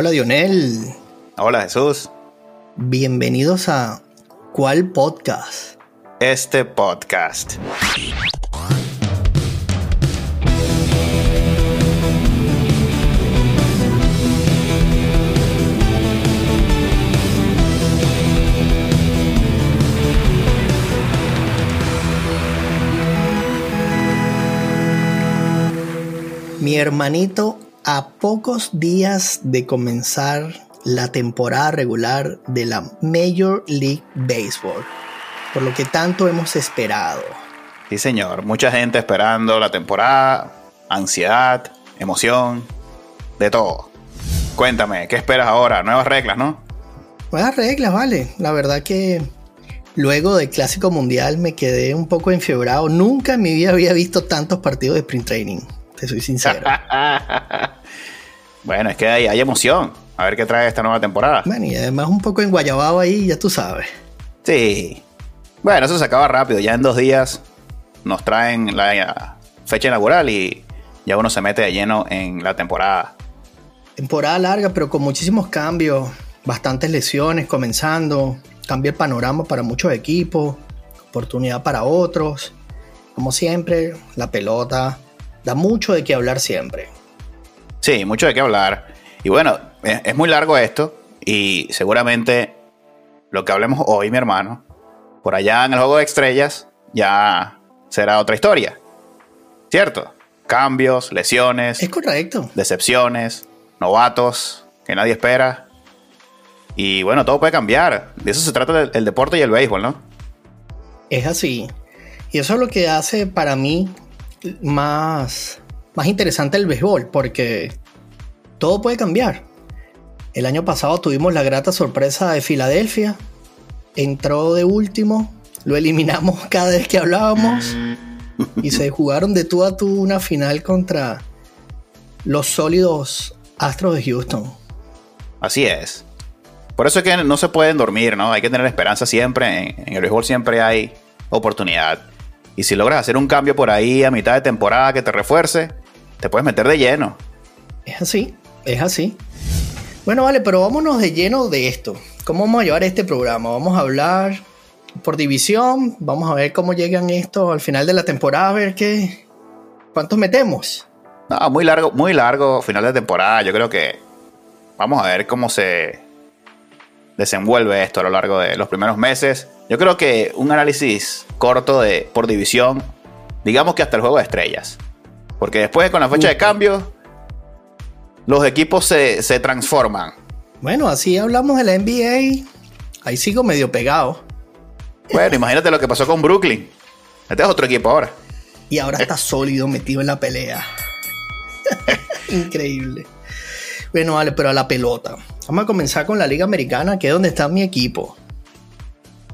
Hola Dionel. Hola Jesús. Bienvenidos a ¿Cuál podcast? Este podcast. Mi hermanito, a pocos días de comenzar la temporada regular de la Major League Baseball, por lo que tanto hemos esperado. Sí, señor. Mucha gente esperando la temporada, ansiedad, emoción, de todo. Cuéntame, ¿qué esperas ahora? Nuevas reglas, ¿no? Nuevas reglas, vale. La verdad que luego del Clásico Mundial me quedé un poco enfiebrado. Nunca en mi vida había visto tantos partidos de sprint training te soy sincero. bueno, es que hay, hay, emoción. A ver qué trae esta nueva temporada. Bueno, y además un poco enguayabado ahí, ya tú sabes. Sí. Bueno, eso se acaba rápido. Ya en dos días nos traen la fecha inaugural y ya uno se mete de lleno en la temporada. Temporada larga, pero con muchísimos cambios. Bastantes lesiones comenzando. Cambia el panorama para muchos equipos. Oportunidad para otros. Como siempre, la pelota da mucho de qué hablar siempre. Sí, mucho de qué hablar. Y bueno, es, muy largo esto y seguramente lo que hablemos hoy, mi hermano, por allá en el juego de estrellas ya será otra historia. ¿Cierto? Cambios, lesiones. Es correcto. Decepciones, novatos que nadie espera. Y bueno, todo puede cambiar. De eso se trata el deporte y el béisbol, ¿no? Es así. Y eso es lo que hace para mí más, más interesante el béisbol, porque todo puede cambiar. El año pasado tuvimos la grata sorpresa de Filadelfia, entró de último, lo eliminamos cada vez que hablábamos y se jugaron de tú a tú una final contra los sólidos Astros de Houston. Así es. Por eso es que no se pueden dormir, ¿no? Hay que tener esperanza siempre. En, el béisbol siempre hay oportunidad. Y si logras hacer un cambio por ahí a mitad de temporada que te refuerce, te puedes meter de lleno. Es así, es así. Bueno, vale, pero vámonos de lleno de esto. ¿Cómo vamos a llevar este programa? Vamos a hablar por división, vamos a ver cómo llegan estos al final de la temporada, a ver qué. ¿Cuántos metemos? No, muy largo, muy largo final de temporada. Yo creo que vamos a ver cómo se desenvuelve esto a lo largo de los primeros meses. Yo creo que un análisis corto de por división, digamos que hasta el juego de estrellas. Porque después con la fecha de cambio, los equipos se, transforman. Bueno, así hablamos de la NBA. Ahí sigo medio pegado. Bueno, imagínate lo que pasó con Brooklyn. Este es otro equipo ahora. Y ahora está sólido metido en la pelea. Increíble. Bueno, vale, pero a la pelota. Vamos a comenzar con la Liga Americana, que es donde está mi equipo.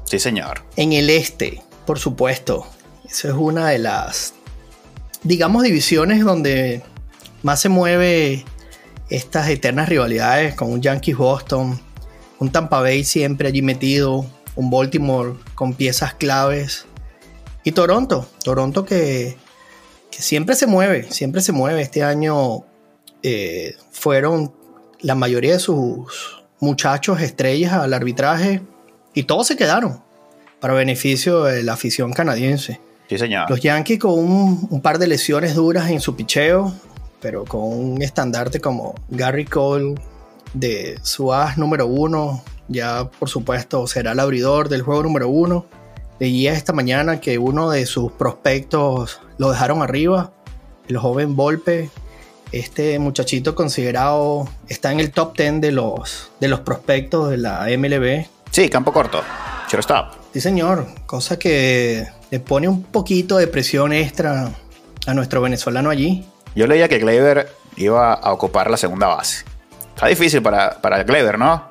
Sí, señor. En el este, por supuesto. Esa es una de las, digamos, divisiones donde más se mueve estas eternas rivalidades con un Yankees Boston, un Tampa Bay siempre allí metido, un Baltimore con piezas claves y Toronto, Toronto que, siempre se mueve, siempre se mueve. Este año eh, fueron la mayoría de sus muchachos estrellas al arbitraje y todos se quedaron para beneficio de la afición canadiense. Sí, señor. Los Yankees con un, par de lesiones duras en su picheo, pero con un estandarte como Gary Cole de su as número uno, ya por supuesto será el abridor del juego número uno. Leía esta mañana que uno de sus prospectos lo dejaron arriba, el joven Volpe. Este muchachito considerado está en el top 10 de los, de los prospectos de la MLB Sí, campo corto. Shortstop. Sí, señor. Cosa que le pone un poquito de presión extra a nuestro venezolano allí. Yo leía que Gleyber iba a ocupar la segunda base. Está difícil para, para Gleyber, ¿no?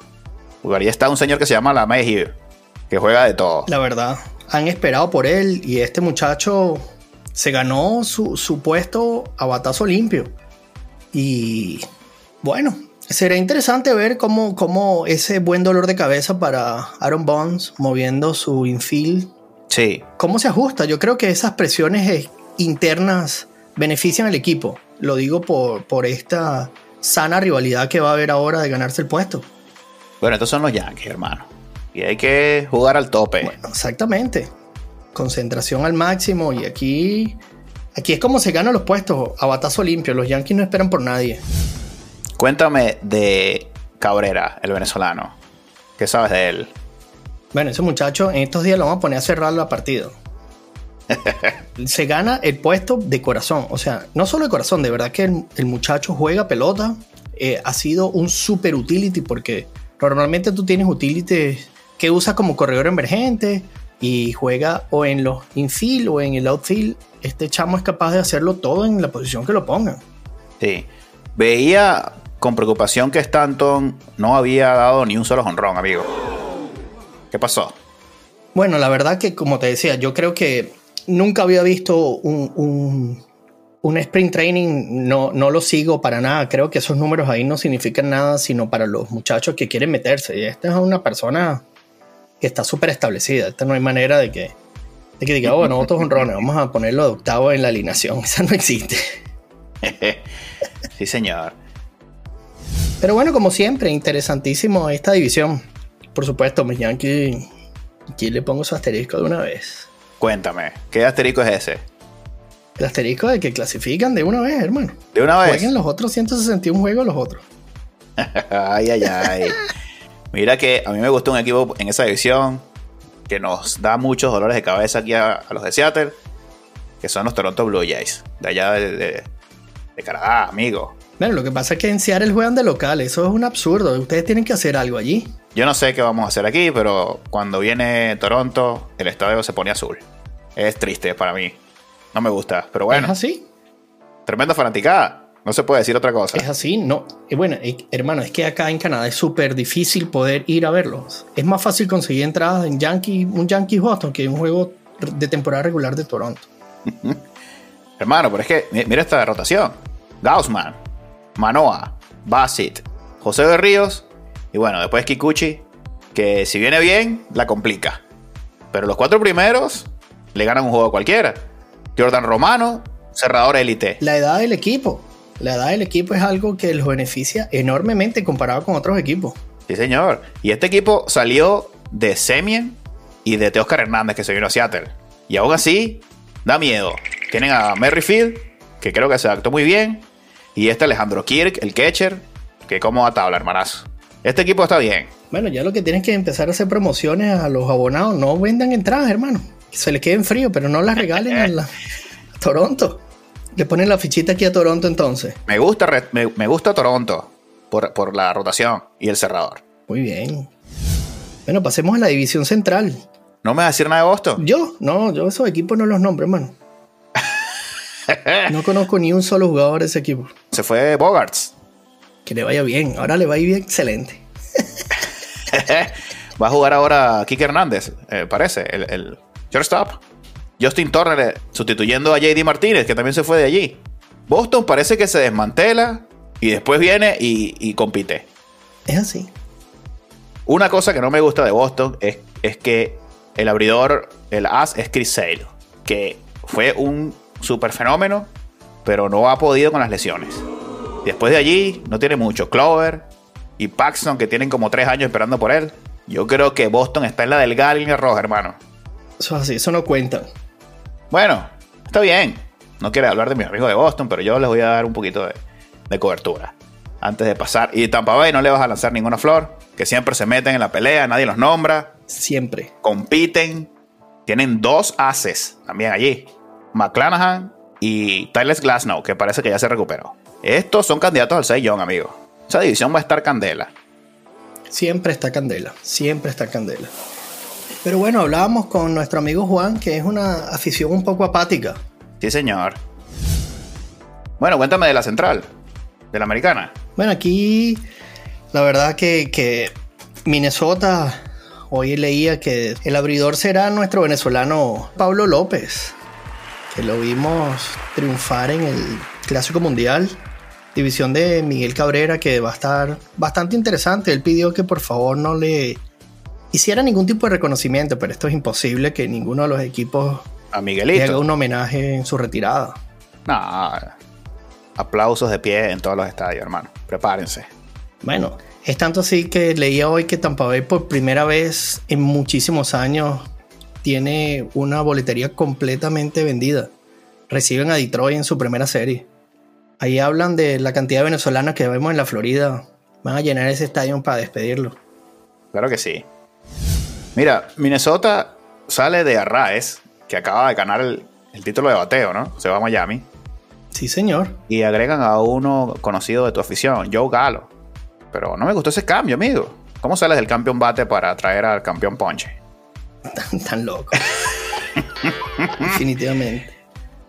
Porque ahí está un señor que se llama La que juega de todo. La verdad, han esperado por él y este muchacho se ganó su, su puesto a batazo limpio. Y bueno, Será interesante ver cómo, cómo, ese buen dolor de cabeza para Aaron Bonds moviendo su infield. Sí. ¿Cómo se ajusta? Yo creo que esas presiones internas benefician al equipo. Lo digo por, por esta sana rivalidad que va a haber ahora de ganarse el puesto. Bueno, estos son los Yankees, hermano. Y hay que jugar al tope. Bueno, exactamente. Concentración al máximo y aquí aquí es como se ganan los puestos a batazo limpio. Los Yankees no esperan por nadie. Cuéntame de Cabrera, el venezolano. ¿Qué sabes de él? Bueno, ese muchacho en estos días lo vamos a poner a cerrar la partida. se gana el puesto de corazón. O sea, no solo de corazón, de verdad que el, muchacho juega pelota. Eh, ha sido un super utility porque normalmente tú tienes utility que usas como corredor emergente y juega o en los infield o en el outfield. Este chamo es capaz de hacerlo todo en la posición que lo pongan. Sí. Veía con preocupación que Stanton no había dado ni un solo honrón, amigo. ¿Qué pasó? Bueno, la verdad que como te decía, yo creo que nunca había visto un, un, sprint training, no, no lo sigo para nada. Creo que esos números ahí no significan nada, sino para los muchachos que quieren meterse. Y esta es una persona que está súper establecida. Esta no hay manera de que, de que diga, oh, bueno, otros honrones, vamos a ponerlo de octavo en la alineación. Esa no existe. sí, señor. Pero bueno, como siempre, interesantísimo esta división. Por supuesto, mis Yankees, aquí le pongo su asterisco de una vez. Cuéntame, ¿qué asterisco es ese? El asterisco de que clasifican de una vez, hermano. ¿De una vez? Jueguen los otros 161 juegos los otros. ay, ay, ay. Mira que a mí me gustó un equipo en esa división que nos da muchos dolores de cabeza aquí a, los de Seattle, que son los Toronto Blue Jays, de allá de, de, Canadá, amigo. Bueno, lo que pasa es que en Seattle juegan de local, eso es un absurdo. Ustedes tienen que hacer algo allí. Yo no sé qué vamos a hacer aquí, pero cuando viene Toronto, el estadio se pone azul. Es triste para mí. No me gusta, pero bueno. ¿Es así? Tremenda fanaticada. No se puede decir otra cosa. Es así, no. Y bueno, hermano, es que acá en Canadá es súper difícil poder ir a verlos. Es más fácil conseguir entradas en Yankee, un Yankee Boston que un juego de temporada regular de Toronto. hermano, pero es que mira esta rotación. Gaussman, Manoa, Bassett, José de Ríos y bueno, después Kikuchi, que si viene bien, la complica. Pero los cuatro primeros le ganan un juego a cualquiera. Jordan Romano, cerrador élite. La edad del equipo. La edad del equipo es algo que los beneficia enormemente comparado con otros equipos. Sí, señor. Y este equipo salió de Semien y de Teoscar Hernández, que se vino a Seattle. Y aún así, da miedo. Tienen a Merrifield, que creo que se adaptó muy bien. Y este Alejandro Kirk, el catcher, que como a tabla, hermanazo. Este equipo está bien. Bueno, ya lo que tienen que empezar a hacer promociones a los abonados. No vendan entradas, hermano se le queden frío, pero no las regalen a, la, Toronto. Le ponen la fichita aquí a Toronto entonces. Me gusta, me, gusta Toronto por, la rotación y el cerrador. Muy bien. Bueno, pasemos a la división central. ¿No me vas a decir nada de Boston? Yo, no, yo esos equipos no los nombro, hermano. No conozco ni un solo jugador de ese equipo. Se fue Bogarts. Que le vaya bien, ahora le va a ir bien excelente. va a jugar ahora Kike Hernández, eh, parece, el, Shortstop. Justin Turner sustituyendo a JD Martínez, que también se fue de allí. Boston parece que se desmantela y después viene y, compite. Es así. Una cosa que no me gusta de Boston es, es que el abridor, el as, es Chris Sale, que fue un super fenómeno, pero no ha podido con las lesiones. Después de allí, no tiene mucho. Clover y Paxton, que tienen como tres años esperando por él. Yo creo que Boston está en la del Gallagher roja, hermano. Eso es así, eso no cuenta. Bueno, está bien. No quiero hablar de mis amigos de Boston, pero yo les voy a dar un poquito de, cobertura. Antes de pasar. Y Tampa Bay no le vas a lanzar ninguna flor. Que siempre se meten en la pelea, nadie los nombra. Siempre. Compiten. Tienen dos ases también allí. McClanahan y Tyler Glasnow, que parece que ya se recuperó. Estos son candidatos al 6 Young, amigo. Esa división va a estar candela. Siempre está candela. Siempre está candela. Pero bueno, hablábamos con nuestro amigo Juan, que es una afición un poco apática. Sí, señor. Bueno, cuéntame de la central, de la americana. Bueno, aquí la verdad que, que Minnesota, hoy leía que el abridor será nuestro venezolano Pablo López, que lo vimos triunfar en el Clásico Mundial división de Miguel Cabrera que va a estar bastante interesante. Él pidió que por favor no le hiciera ningún tipo de reconocimiento, pero esto es imposible que ninguno de los equipos a Miguelito le haga un homenaje en su retirada. No. aplausos de pie en todos los estadios, hermano. Prepárense. Bueno, es tanto así que leía hoy que Tampa Bay por primera vez en muchísimos años tiene una boletería completamente vendida. Reciben a Detroit en su primera serie. Ahí hablan de la cantidad de venezolanos que vemos en la Florida. Van a llenar ese estadio para despedirlo. Claro que sí. Mira, Minnesota sale de Arraes, que acaba de ganar el, el título de bateo, ¿no? Se va a Miami. Sí, señor. Y agregan a uno conocido de tu afición, Joe Galo. Pero no me gustó ese cambio, amigo. ¿Cómo sales del campeón bate para traer al campeón ponche? Tan, loco. Definitivamente.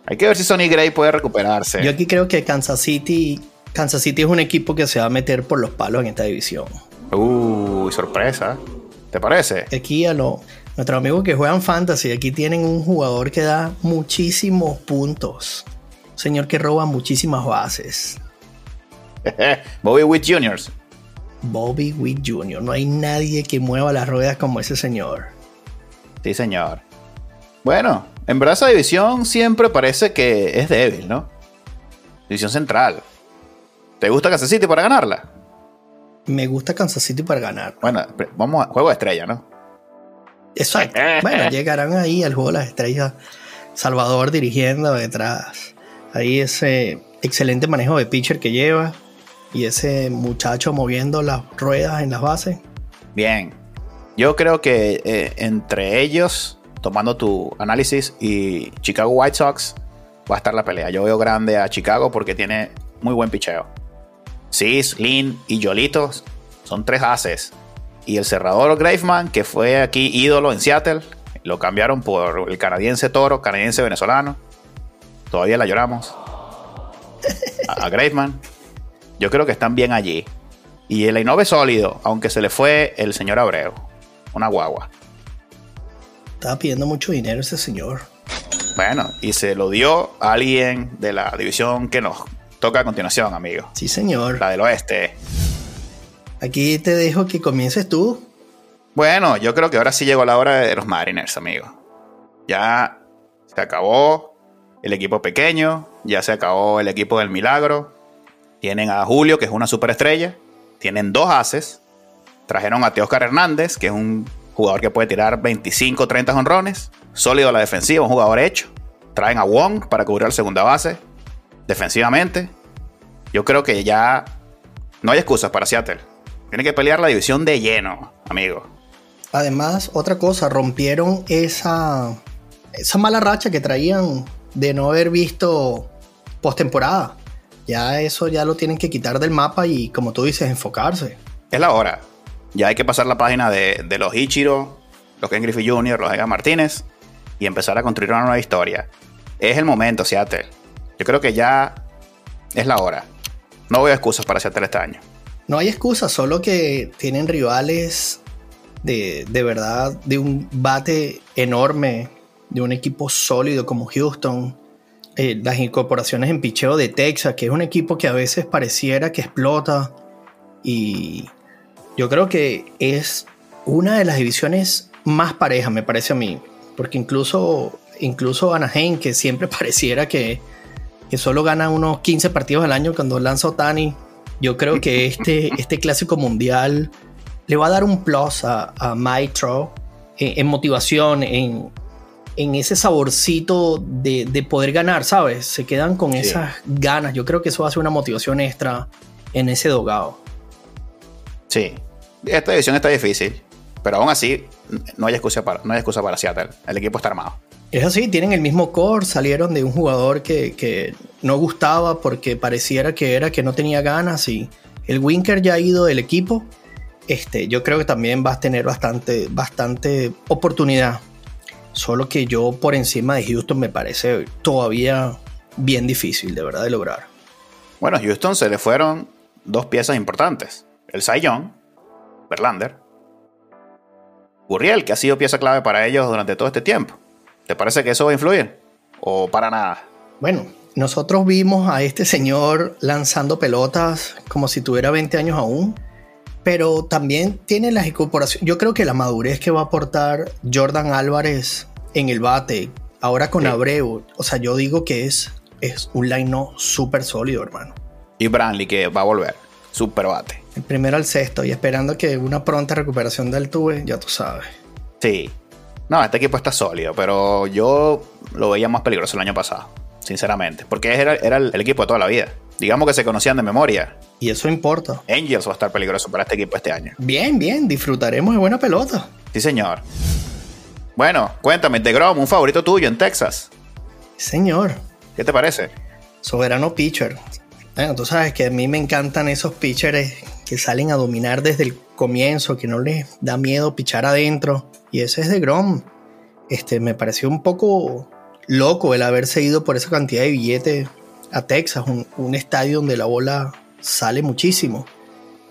Hay que ver si Sonny Gray puede recuperarse. Yo aquí creo que Kansas City, Kansas City es un equipo que se va a meter por los palos en esta división. Uy, sorpresa. ¿Te parece? Aquí a lo, nuestros amigos que juegan fantasy, aquí tienen un jugador que da muchísimos puntos. Un señor que roba muchísimas bases. Bobby Witt Jr. Bobby Witt Jr. No hay nadie que mueva las ruedas como ese señor. Sí, señor. Bueno, en verdad esa división siempre parece que es débil, ¿no? División central. ¿Te gusta Kansas City para ganarla? Me gusta Kansas City para ganar. Bueno, vamos a juego de estrella, ¿no? Exacto. bueno, llegarán ahí al juego de las estrellas. Salvador dirigiendo detrás. Ahí ese excelente manejo de pitcher que lleva y ese muchacho moviendo las ruedas en las bases. Bien. Yo creo que eh, entre ellos, tomando tu análisis, y Chicago White Sox, va a estar la pelea. Yo veo grande a Chicago porque tiene muy buen picheo. Cis, Lin y Yolito son tres haces. Y el cerrador Graveman, que fue aquí ídolo en Seattle, lo cambiaron por el canadiense Toro, canadiense venezolano. Todavía la lloramos. A, a. Yo creo que están bien allí. Y el Ainove sólido, aunque se le fue el señor Abreu. Una guagua. Estaba pidiendo mucho dinero ese señor. Bueno, y se lo dio a alguien de la división que nos toca a continuación, amigo. Sí, señor. La del oeste. Aquí te dejo que comiences tú. Bueno, yo creo que ahora sí llegó la hora de los Mariners, amigo. Ya se acabó el equipo pequeño, ya se acabó el equipo del milagro. Tienen a Julio, que es una superestrella. Tienen dos haces. Trajeron a Teoscar Hernández, que es un jugador que puede tirar 25, 30 honrones. Sólido a la defensiva, un jugador hecho. Traen a Wong para cubrir la segunda base. Defensivamente. Yo creo que ya no hay excusas para Seattle. Tiene que pelear la división de lleno, amigo. Además, otra cosa, rompieron esa, esa mala racha que traían de no haber visto postemporada. Ya eso ya lo tienen que quitar del mapa y, como tú dices, enfocarse. Es la hora. Ya hay que pasar la página de, los Ichiro, los Ken Griffey Jr., los Edgar Martínez y empezar a construir una nueva historia. Es el momento, Seattle. Yo creo que ya es la hora. No veo excusas para Seattle este año. No hay excusas, solo que tienen rivales de, de verdad, de un bate enorme, de un equipo sólido como Houston. Eh, las incorporaciones en picheo de Texas, que es un equipo que a veces pareciera que explota. Y yo creo que es una de las divisiones más parejas, me parece a mí. Porque incluso, incluso Anaheim, que siempre pareciera que, que solo gana unos 15 partidos al año cuando lanza Otani, yo creo que este, este clásico mundial le va a dar un plus a, a Trout en, en motivación, en, en ese saborcito de, de, poder ganar, ¿sabes? Se quedan con sí. esas ganas. Yo creo que eso ser una motivación extra en ese dogado. Sí, esta división está difícil, pero aún así no hay excusa para, no hay excusa para Seattle. El equipo está armado. Es así, tienen el mismo core, salieron de un jugador que, que, no gustaba porque pareciera que era que no tenía ganas y el Winker ya ha ido del equipo. Este, yo creo que también va a tener bastante, bastante oportunidad. Solo que yo por encima de Houston me parece todavía bien difícil de verdad de lograr. Bueno, Houston se le fueron dos piezas importantes. El Cy Young, Verlander, Gurriel, que ha sido pieza clave para ellos durante todo este tiempo. ¿Te parece que eso va a influir? ¿O para nada? Bueno, nosotros vimos a este señor lanzando pelotas como si tuviera 20 años aún, pero también tiene las incorporaciones. Yo creo que la madurez que va a aportar Jordan Álvarez en el bate, ahora con sí. Abreu, o sea, yo digo que es es un line súper sólido, hermano. Y Brantley que va a volver. Super bate. El primero al sexto y esperando que una pronta recuperación del tuve, ya tú sabes. Sí. No, este equipo está sólido, pero yo lo veía más peligroso el año pasado, sinceramente. Porque era, era el, equipo de toda la vida. Digamos que se conocían de memoria. Y eso importa. Angels va a estar peligroso para este equipo este año. Bien, bien, disfrutaremos de buena pelota. Sí, señor. Bueno, cuéntame, de Grom, un favorito tuyo en Texas. Señor. ¿Qué te parece? Soberano pitcher. Bueno, tú sabes que a mí me encantan esos pitchers que salen a dominar desde el comienzo, que no les da miedo pichar adentro. Y ese es de Grom. Este, me pareció un poco loco el haberse ido por esa cantidad de billetes a Texas, un, estadio donde la bola sale muchísimo.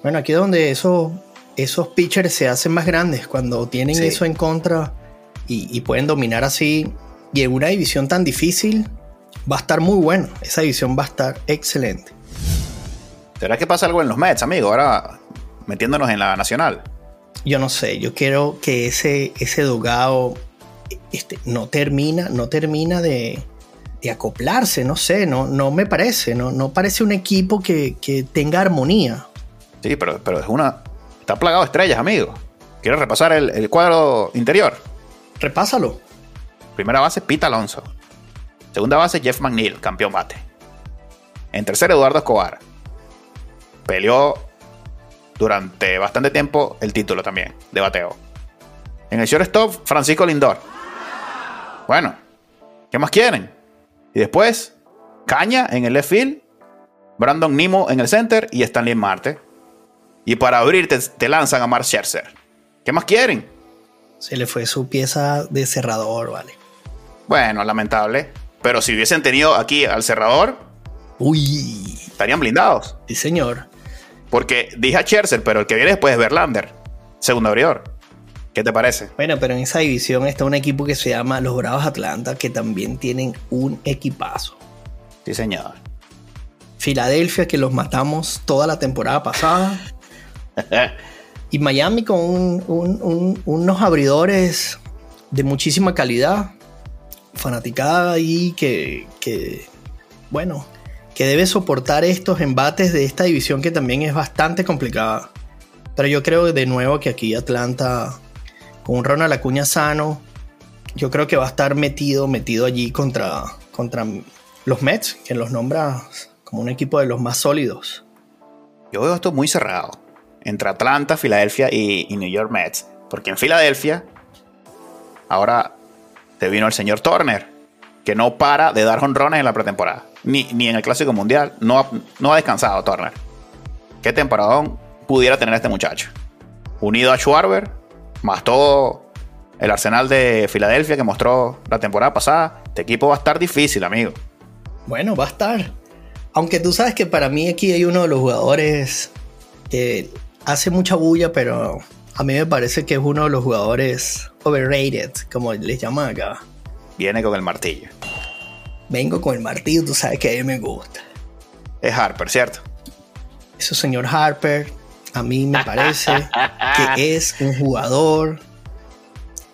Bueno, aquí es donde esos, esos pitchers se hacen más grandes, cuando tienen eso en contra y, pueden dominar así. Y en una división tan difícil, va a estar muy bueno. Esa división va a estar excelente. ¿Será que pasa algo en los Mets, amigo? Ahora metiéndonos en la nacional. Yo no sé, yo quiero que ese, ese dogado este, no termina, no termina de, acoplarse, no sé, no, no me parece, no, no parece un equipo que, tenga armonía. Sí, pero, pero es una. Está plagado de estrellas, amigo. ¿Quieres repasar el, el cuadro interior? Repásalo. Primera base, Pete Alonso. Segunda base, Jeff McNeil, campeón bate. En tercero, Eduardo Escobar. Peleó durante bastante tiempo el título también de bateo. En el shortstop, Francisco Lindor. Bueno, ¿qué más quieren? Y después, Caña en el left field, Brandon Nimo en el center y Stanley Marte. Y para abrir te, lanzan a Mark Scherzer. ¿Qué más quieren? Se le fue su pieza de cerrador, vale. Bueno, lamentable. Pero si hubiesen tenido aquí al cerrador, uy, estarían blindados. Sí, señor. Porque dije a Scherzer, pero el que viene después es Verlander, segundo abridor. ¿Qué te parece? Bueno, pero en esa división está un equipo que se llama los Bravos Atlanta, que también tienen un equipazo. Sí, señor. Filadelfia, que los matamos toda la temporada pasada. y Miami con unos abridores de muchísima calidad fanaticada ahí que, que, bueno, que debe soportar estos embates de esta división que también es bastante complicada. Pero yo creo de nuevo que aquí Atlanta, con un Ronald Acuña sano, yo creo que va a estar metido, metido allí contra, contra los Mets, que los nombra como un equipo de los más sólidos. Yo veo esto muy cerrado entre Atlanta, Filadelfia y, y New York Mets. Porque en Filadelfia, ahora te vino el señor Turner, que no para de dar honrones en la pretemporada. Ni, ni en el Clásico Mundial. No ha, no ha descansado Turner. ¿Qué temporadón pudiera tener este muchacho? Unido a Schwarber, más todo el arsenal de Filadelfia que mostró la temporada pasada. Este equipo va a estar difícil, amigo. Bueno, va a estar. Aunque tú sabes que para mí aquí hay uno de los jugadores que hace mucha bulla, pero a mí me parece que es uno de los jugadores overrated, como les llaman acá. Viene con el martillo. Vengo con el martillo, tú sabes que a mí me gusta. Es Harper, ¿cierto? Eso, señor Harper, a mí me parece que es un jugador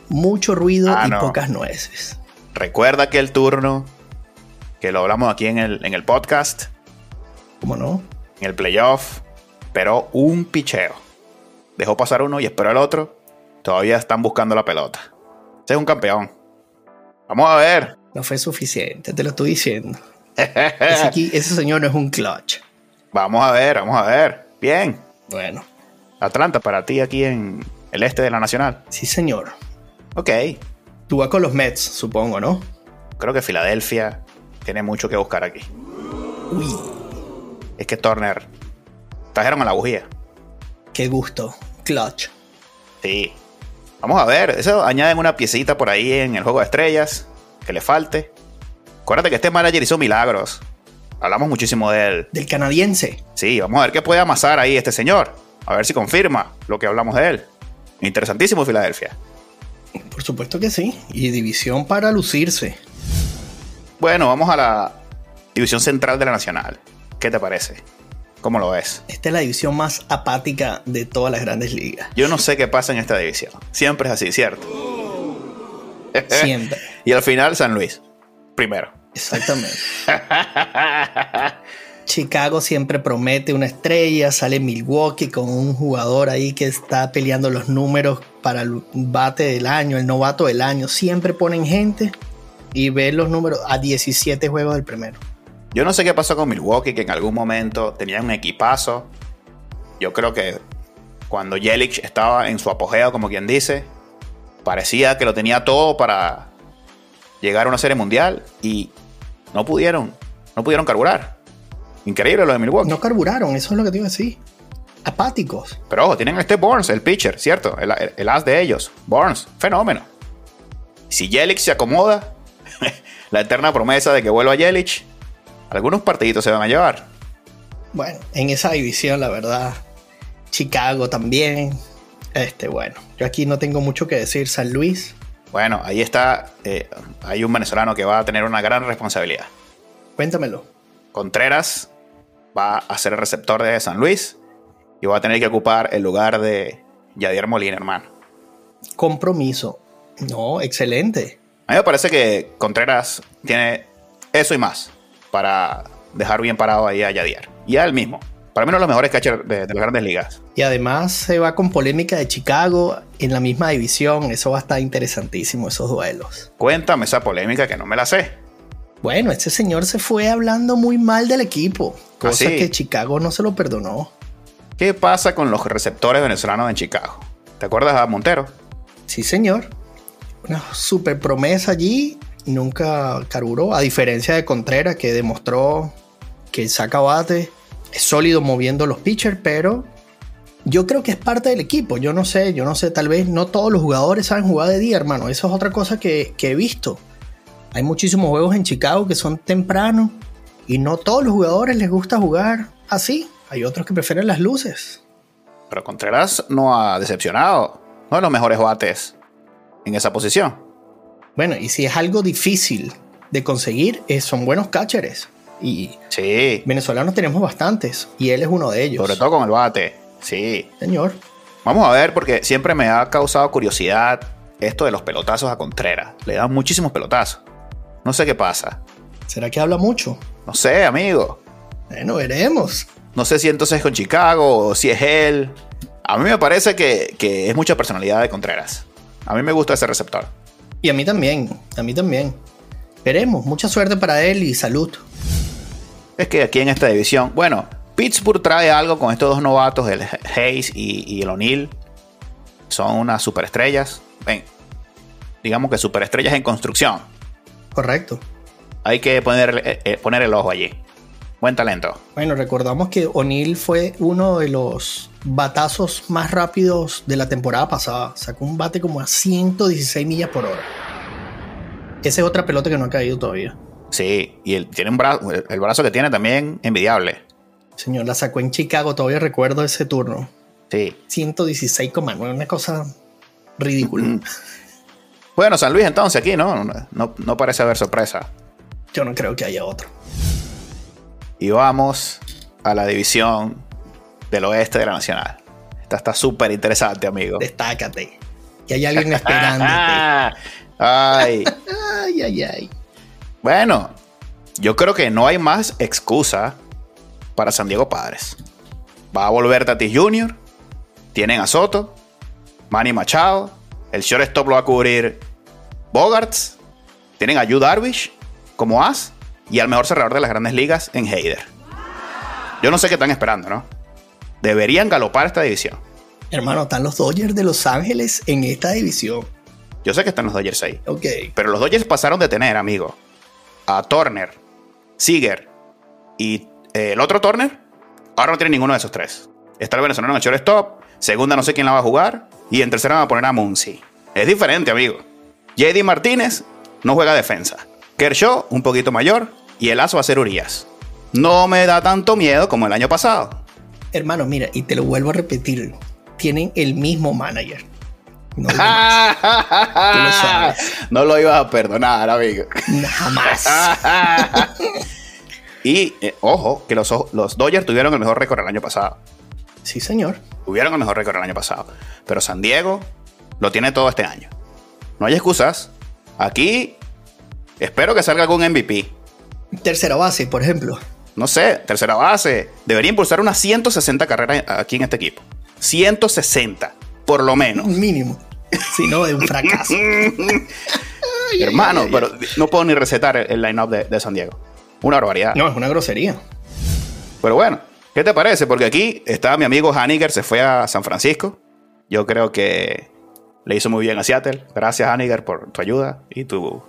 mucho ruido ah, y pocas nueces. Recuerda que el turno, que lo hablamos aquí en el, en el podcast. ¿Cómo no? En el playoff, pero un picheo dejó pasar uno y esperó al otro. Todavía están buscando la pelota. Ese es un campeón. Vamos a ver. No fue suficiente, te lo estoy diciendo. ese, ese señor no es un clutch. Vamos a ver, vamos a ver. Bien. Bueno. Atlanta para ti aquí en el este de la Nacional. Sí, señor. Ok. Tú vas con los Mets, supongo, ¿no? Creo que Filadelfia tiene mucho que buscar aquí. Uy. Es que Turner trajeron a la bujía. Qué gusto. Clutch. Sí. Vamos a ver, eso añaden una piecita por ahí en el juego de estrellas que le falte. Acuérdate que este manager hizo milagros. Hablamos muchísimo de él. Del canadiense. Sí, vamos a ver qué puede amasar ahí este señor. A ver si confirma lo que hablamos de él. Interesantísimo Filadelfia. Por supuesto que sí. Y división para lucirse. Bueno, vamos a la división central de la Nacional. ¿Qué te parece? ¿Cómo lo ves? Esta es la división más apática de todas las grandes ligas. Yo no sé qué pasa en esta división. Siempre es así, ¿cierto? Siempre. y al final San Luis. Primero. Exactamente. Chicago siempre promete una estrella, sale Milwaukee con un jugador ahí que está peleando los números para el bate del año, el novato del año. Siempre ponen gente y ven los números a 17 juegos del primero. Yo no sé qué pasó con Milwaukee, que en algún momento tenía un equipazo. Yo creo que cuando Yelich estaba en su apogeo, como quien dice, parecía que lo tenía todo para llegar a una serie mundial y no pudieron, no pudieron carburar. Increíble lo de Milwaukee. No carburaron, eso es lo que te iba a decir. Apáticos. Pero ojo, tienen a este Burns, el pitcher, ¿cierto? El, el as de ellos. Burns, fenómeno. Si Yelich se acomoda, la eterna promesa de que vuelva Yelich, algunos partiditos se van a llevar. Bueno, en esa división, la verdad, Chicago también. Este, bueno, yo aquí no tengo mucho que decir. San Luis. Bueno, ahí está. eh, hay un venezolano que va a tener una gran responsabilidad. Cuéntamelo. Contreras va a ser el receptor de San Luis y va a tener que ocupar el lugar de Yadier Molina, hermano. Compromiso. No, excelente. A mí me parece que Contreras tiene eso y más para dejar bien parado ahí a Yadier. Y a él mismo. Para mí uno de los mejores catchers de, de las grandes ligas. Y además se va con polémica de Chicago en la misma división. Eso va a estar interesantísimo, esos duelos. Cuéntame esa polémica que no me la sé. Bueno, este señor se fue hablando muy mal del equipo. Cosa sí? que Chicago no se lo perdonó. ¿Qué pasa con los receptores venezolanos en Chicago? ¿Te acuerdas a Montero? Sí, señor. Una super promesa allí. Nunca carburó. A diferencia de Contreras, que demostró que saca bate. Es sólido moviendo los pitchers, pero yo creo que es parte del equipo. Yo no sé, yo no sé. Tal vez no todos los jugadores saben jugar de día, hermano. Eso es otra cosa que, que he visto. Hay muchísimos juegos en Chicago que son tempranos y no todos los jugadores les gusta jugar así. Hay otros que prefieren las luces. Pero Contreras no ha decepcionado. No de los mejores bates en esa posición. Bueno, y si es algo difícil de conseguir, son buenos catchers. Y Sí, venezolanos tenemos bastantes. Y él es uno de ellos. sobre todo con el bate. Sí. Señor. Vamos a ver, porque siempre me ha causado curiosidad esto de los pelotazos a Contreras. Le dan muchísimos pelotazos. No sé qué pasa. ¿Será que habla mucho? No sé, amigo. Bueno, veremos. No sé si entonces es con Chicago o si es él. A mí me parece que, que es mucha personalidad de Contreras. A mí me gusta ese receptor. Y a mí también. A mí también. Veremos. Mucha suerte para él y salud. Es que aquí en esta división, bueno, Pittsburgh trae algo con estos dos novatos, el Hayes y, y el O'Neill. Son unas superestrellas. Ven, digamos que superestrellas en construcción. Correcto. Hay que poner, eh, eh, poner el ojo allí. Buen talento. Bueno, recordamos que O'Neill fue uno de los batazos más rápidos de la temporada pasada. Sacó un bate como a 116 millas por hora. Esa es otra pelota que no ha caído todavía. Sí, y él tiene un brazo, el brazo que tiene también envidiable. Señor, la sacó en Chicago, todavía recuerdo ese turno. Sí. 116,9, una cosa ridícula. Bueno, San Luis entonces aquí, ¿no? No, no parece haber sorpresa. Yo no creo que haya otro. Y vamos a la división del oeste de la Nacional. Esta está súper interesante, amigo. Destácate. Y hay alguien esperándote. ay. ay, ay, ay. Bueno, yo creo que no hay más excusa para San Diego Padres. Va a volver Tatis Jr., tienen a Soto, Manny Machado, el shortstop lo va a cubrir Bogarts, tienen a Yu Darvish como as y al mejor cerrador de las grandes ligas en Heider. Yo no sé qué están esperando, ¿no? Deberían galopar esta división. Hermano, están los Dodgers de Los Ángeles en esta división. Yo sé que están los Dodgers ahí. Ok. Pero los Dodgers pasaron de tener, amigo, a Turner, Seager y eh, el otro Turner. Ahora no tiene ninguno de esos tres. Está el venezolano en el shortstop. Segunda no sé quién la va a jugar. Y en tercera van a poner a Muncy. Es diferente, amigo. JD Martínez no juega defensa. Kershaw, un poquito mayor. Y el aso va a ser Urias. No me da tanto miedo como el año pasado. Hermano, mira, y te lo vuelvo a repetir. Tienen el mismo manager. No, más. lo sabes. no lo ibas a perdonar, amigo. jamás. y eh, ojo, que los, los Dodgers tuvieron el mejor récord el año pasado. Sí, señor. Tuvieron el mejor récord el año pasado. Pero San Diego lo tiene todo este año. No hay excusas. Aquí espero que salga algún MVP. Tercera base, por ejemplo. No sé, tercera base. Debería impulsar unas 160 carreras aquí en este equipo. 160, por lo menos. Mínimo. Si no, es un fracaso. Hermano, pero no puedo ni recetar el line-up de, de San Diego. Una barbaridad. No, es una grosería. Pero bueno, ¿qué te parece? Porque aquí está mi amigo Haniger, se fue a San Francisco. Yo creo que le hizo muy bien a Seattle. Gracias, Haniger, por tu ayuda y tu,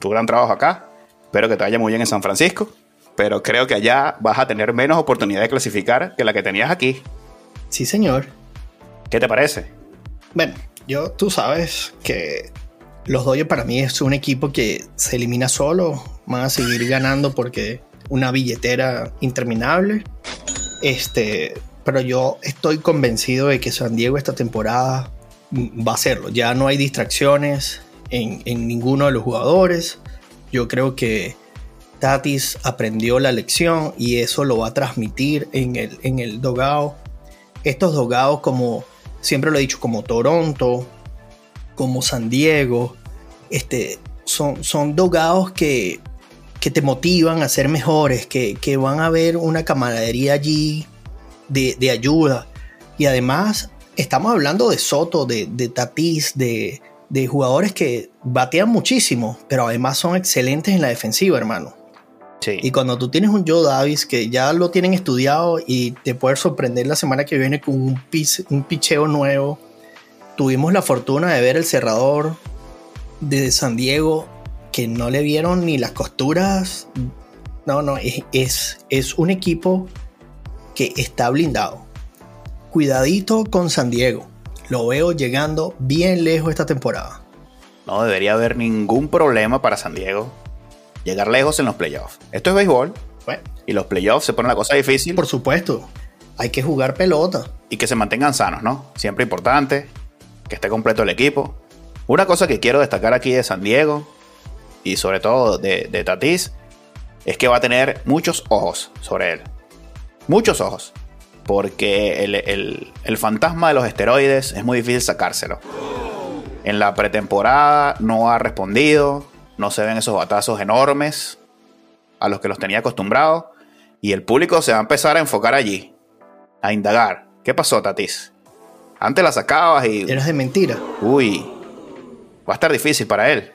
tu gran trabajo acá. Espero que te vaya muy bien en San Francisco. Pero creo que allá vas a tener menos oportunidad de clasificar que la que tenías aquí. Sí, señor. ¿Qué te parece? Bueno, yo, tú sabes que los Dodgers para mí es un equipo que se elimina solo. Van a seguir ganando porque una billetera interminable. Este, pero yo estoy convencido de que San Diego esta temporada va a hacerlo. Ya no hay distracciones en, en ninguno de los jugadores. Yo creo que Tatis aprendió la lección y eso lo va a transmitir en el, en el dogao. Estos dogados, como siempre lo he dicho, como Toronto, como San Diego, este, son, son dogados que, que te motivan a ser mejores, que, que van a ver una camaradería allí de, de, ayuda. Y además, estamos hablando de Soto, de, de Tatis, de, de jugadores que batean muchísimo, pero además son excelentes en la defensiva, hermano. Sí. Y cuando tú tienes un Joe Davis que ya lo tienen estudiado y te puede sorprender la semana que viene con un, pis, un picheo nuevo. Tuvimos la fortuna de ver el cerrador de San Diego que no le vieron ni las costuras. No, no, es, es, es un equipo que está blindado. Cuidadito con San Diego. Lo veo llegando bien lejos esta temporada. No debería haber ningún problema para San Diego llegar lejos en los playoffs. Esto es béisbol. Bueno, y los playoffs se ponen la cosa difícil. Por supuesto. Hay que jugar pelota. Y que se mantengan sanos, ¿no? Siempre importante. Que esté completo el equipo. Una cosa que quiero destacar aquí de San Diego. Y sobre todo de, de Tatis. Es que va a tener muchos ojos sobre él. Muchos ojos. Porque el, el, el fantasma de los esteroides es muy difícil sacárselo. En la pretemporada no ha respondido no se ven esos batazos enormes a los que los tenía acostumbrados. Y el público se va a empezar a enfocar allí, a indagar. ¿Qué pasó, Tatis? Antes la sacabas y. Eras de mentira. Uy, va a estar difícil para él.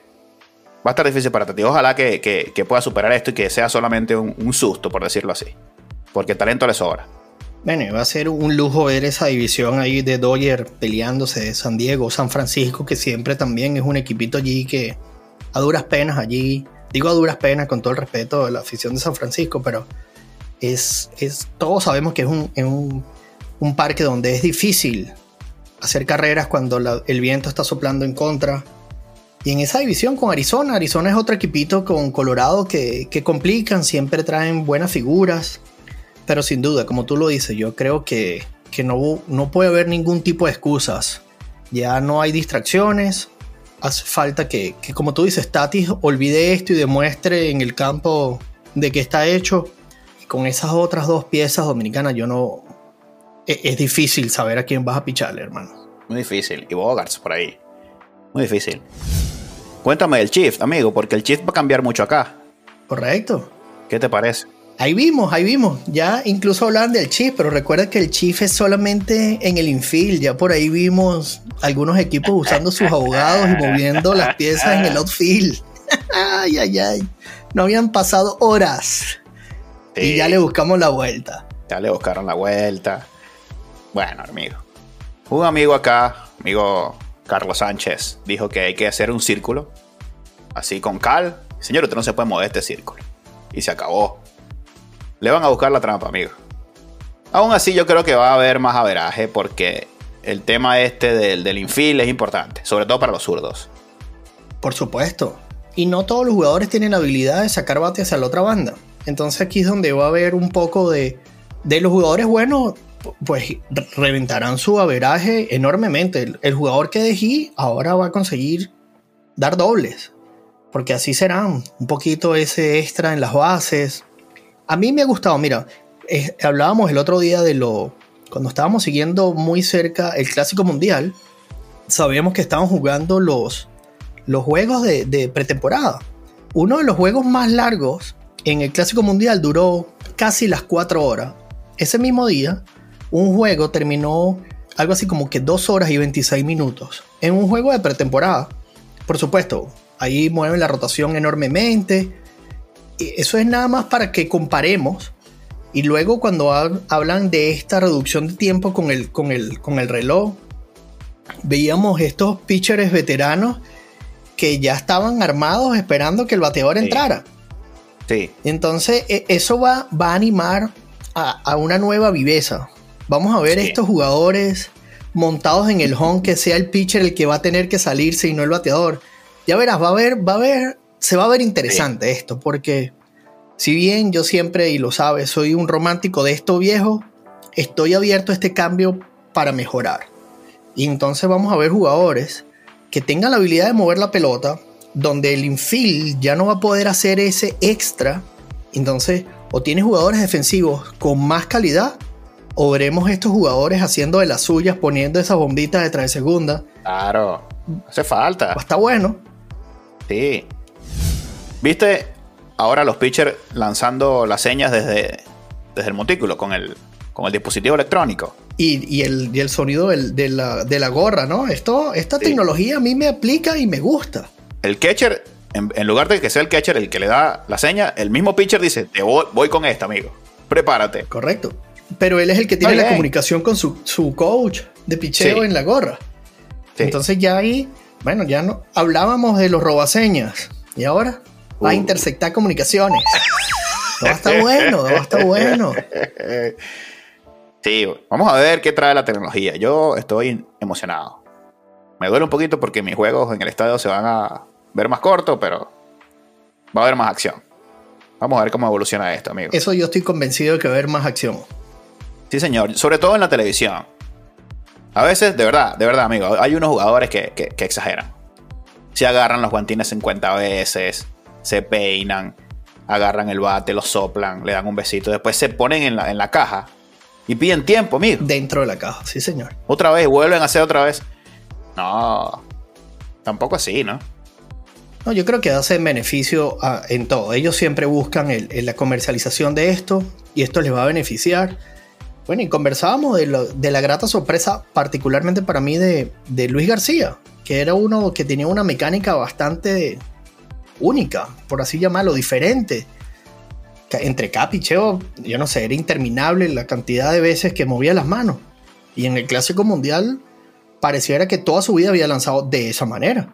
Va a estar difícil para Tatis. Ojalá que, que, que pueda superar esto y que sea solamente un, un, susto, por decirlo así. Porque el talento le sobra. Bueno, va a ser un lujo ver esa división ahí de Dodger peleándose de San Diego, San Francisco, que siempre también es un equipito allí que, a duras penas allí, digo a duras penas con todo el respeto de la afición de San Francisco, pero es, es todos sabemos que es un, es un, un, parque donde es difícil hacer carreras cuando la, el viento está soplando en contra. Y en esa división con Arizona, Arizona es otro equipito con Colorado que, que complican, siempre traen buenas figuras, pero sin duda, como tú lo dices, yo creo que, que no, no puede haber ningún tipo de excusas. Ya no hay distracciones, hace falta que, que, como tú dices, Tatis olvide esto y demuestre en el campo de que está hecho. Y con esas otras dos piezas dominicanas, yo no. Es, es difícil saber a quién vas a picharle, hermano. Muy difícil. Y Bogarts por ahí. Muy difícil. Cuéntame del Chief, amigo, porque el Chief va a cambiar mucho acá. Correcto. ¿Qué te parece? Ahí vimos, ahí vimos. Ya incluso hablaban del Chief, pero recuerda que el Chief es solamente en el infield. Ya por ahí vimos algunos equipos usando sus abogados y moviendo las piezas en el outfield. ay, ay, ay. No habían pasado horas. Sí. Y ya le buscamos la vuelta. Ya le buscaron la vuelta. Bueno, amigo. Un amigo acá, amigo Carlos Sánchez, dijo que hay que hacer un círculo. Así con cal. Señor, usted no se puede mover este círculo. Y se acabó. Le van a buscar la trampa, amigo. Aún así, yo creo que va a haber más averaje porque el tema este del, del infield es importante, sobre todo para los zurdos. Por supuesto. Y no todos los jugadores tienen la habilidad de sacar bate hacia la otra banda. Entonces aquí es donde va a haber un poco de, de los jugadores buenos, pues reventarán su averaje enormemente. El, el jugador que dejé ahora va a conseguir dar dobles. Porque así serán. Un poquito ese extra en las bases, a mí me ha gustado, mira, hablábamos el otro día de lo, cuando estábamos siguiendo muy cerca el Clásico Mundial, sabíamos que estaban jugando los, los juegos de, de, pretemporada. Uno de los juegos más largos en el Clásico Mundial duró casi las 4 horas. Ese mismo día, un juego terminó algo así como que 2 horas y 26 minutos. En un juego de pretemporada. Por supuesto, ahí mueven la rotación enormemente. Eso es nada más para que comparemos. Y luego cuando hablan de esta reducción de tiempo con el, con el, con el reloj, veíamos estos pitchers veteranos que ya estaban armados esperando que el bateador entrara. Sí. Entonces, e, eso va, va a animar a, una nueva viveza. Vamos a ver estos jugadores montados en el home que sea el pitcher el que va a tener que salirse y no el bateador. Ya verás, va a ver, va a ver, se va a ver interesante esto, porque si bien yo siempre, y lo sabes, soy un romántico de esto viejo, estoy abierto a este cambio para mejorar. Y entonces vamos a ver jugadores que tengan la habilidad de mover la pelota, donde el infield ya no va a poder hacer ese extra. Entonces, o tienes jugadores defensivos con más calidad, o veremos estos jugadores haciendo de las suyas, poniendo esas bombitas detrás de segunda. Claro, hace falta. Está bueno. Sí. ¿Viste ahora los pitchers lanzando las señas desde, desde el montículo con el, con el dispositivo electrónico? y, el, sonido de, la, gorra, ¿no? Esto, esta tecnología a mí me aplica y me gusta. El catcher, en, lugar de que sea el catcher el que le da la seña, el mismo pitcher dice, te voy, con esta, amigo. Prepárate. Correcto. Pero él es el que tiene la comunicación con su, coach de picheo en la gorra. Entonces ya ahí, bueno, ya no hablábamos de los robaseñas. Y ahora va a intersectar comunicaciones. No está bueno, no está bueno. Sí, vamos a ver qué trae la tecnología. Yo estoy emocionado. Me duele un poquito porque mis juegos en el estadio se van a ver más cortos, pero va a haber más acción. Vamos a ver cómo evoluciona esto, amigo. Eso yo estoy convencido de que va a haber más acción. Sí, señor. Sobre todo en la televisión. A veces, de verdad, de verdad, amigo, hay unos jugadores que, exageran. Se agarran los guantines 50 veces, se peinan, agarran el bate, lo soplan, le dan un besito, después se ponen en la, en la caja y piden tiempo, amigo. Dentro de la caja, sí, señor. Otra vez, vuelven a hacer otra vez. No, tampoco así, ¿no? No, yo creo que hace beneficio en todo. Ellos siempre buscan la comercialización de esto y esto les va a beneficiar. Bueno, y conversábamos de, la grata sorpresa, particularmente para mí, de, de, Luis García, que era uno que tenía una mecánica bastante única, por así llamarlo, diferente entre cada picheo, yo no sé, era interminable la cantidad de veces que movía las manos. Y en el Clásico Mundial pareciera que toda su vida había lanzado de esa manera.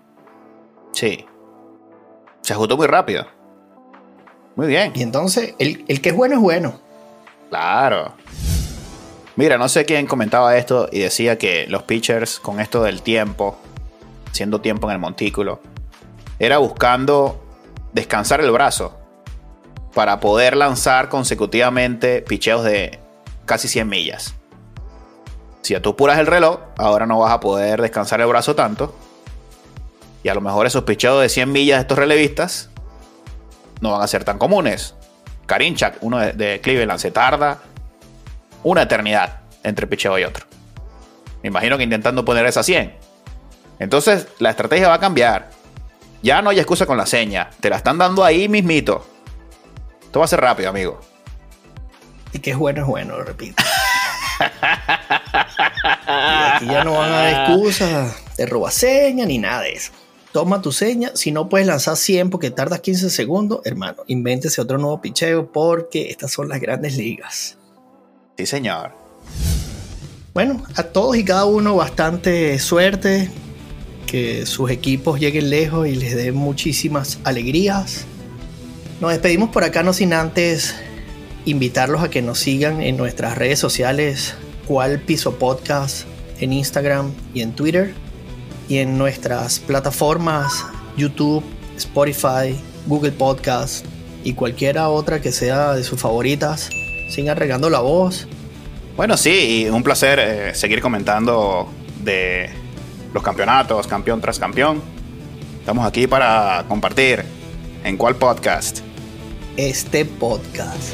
Sí. Se ajustó muy rápido. Muy bien. Y entonces, el, el que es bueno es bueno. Claro. Mira, no sé quién comentaba esto y decía que los pitchers con esto del tiempo, haciendo tiempo en el montículo, era buscando descansar el brazo para poder lanzar consecutivamente picheos de casi 100 millas. Si tú apuras el reloj, ahora no vas a poder descansar el brazo tanto. Y a lo mejor esos picheos de 100 millas de estos relevistas no van a ser tan comunes. Karinchak, uno de, Cleveland, se tarda una eternidad entre picheo y otro. Me imagino que intentando poner esa 100. Entonces la estrategia va a cambiar. Ya no hay excusa con la seña. Te la están dando ahí mismito. Esto va a ser rápido, amigo. Y que es bueno, es bueno, lo repito. aquí ya no van a dar excusas de roba seña ni nada de eso. Toma tu seña. Si no puedes lanzar 100 porque tardas 15 segundos, hermano, invéntese otro nuevo picheo porque estas son las grandes ligas. Sí, señor. Bueno, a todos y cada uno bastante suerte. Sus equipos lleguen lejos y les den muchísimas alegrías. Nos despedimos por acá, no sin antes invitarlos a que nos sigan en nuestras redes sociales, cual piso podcast en Instagram y en Twitter, y en nuestras plataformas YouTube, Spotify, Google Podcast y cualquiera otra que sea de sus favoritas. Sigan regando la voz. Bueno, sí, un placer eh, seguir comentando de los campeonatos, campeón tras campeón. Estamos aquí para compartir en cuál podcast este podcast.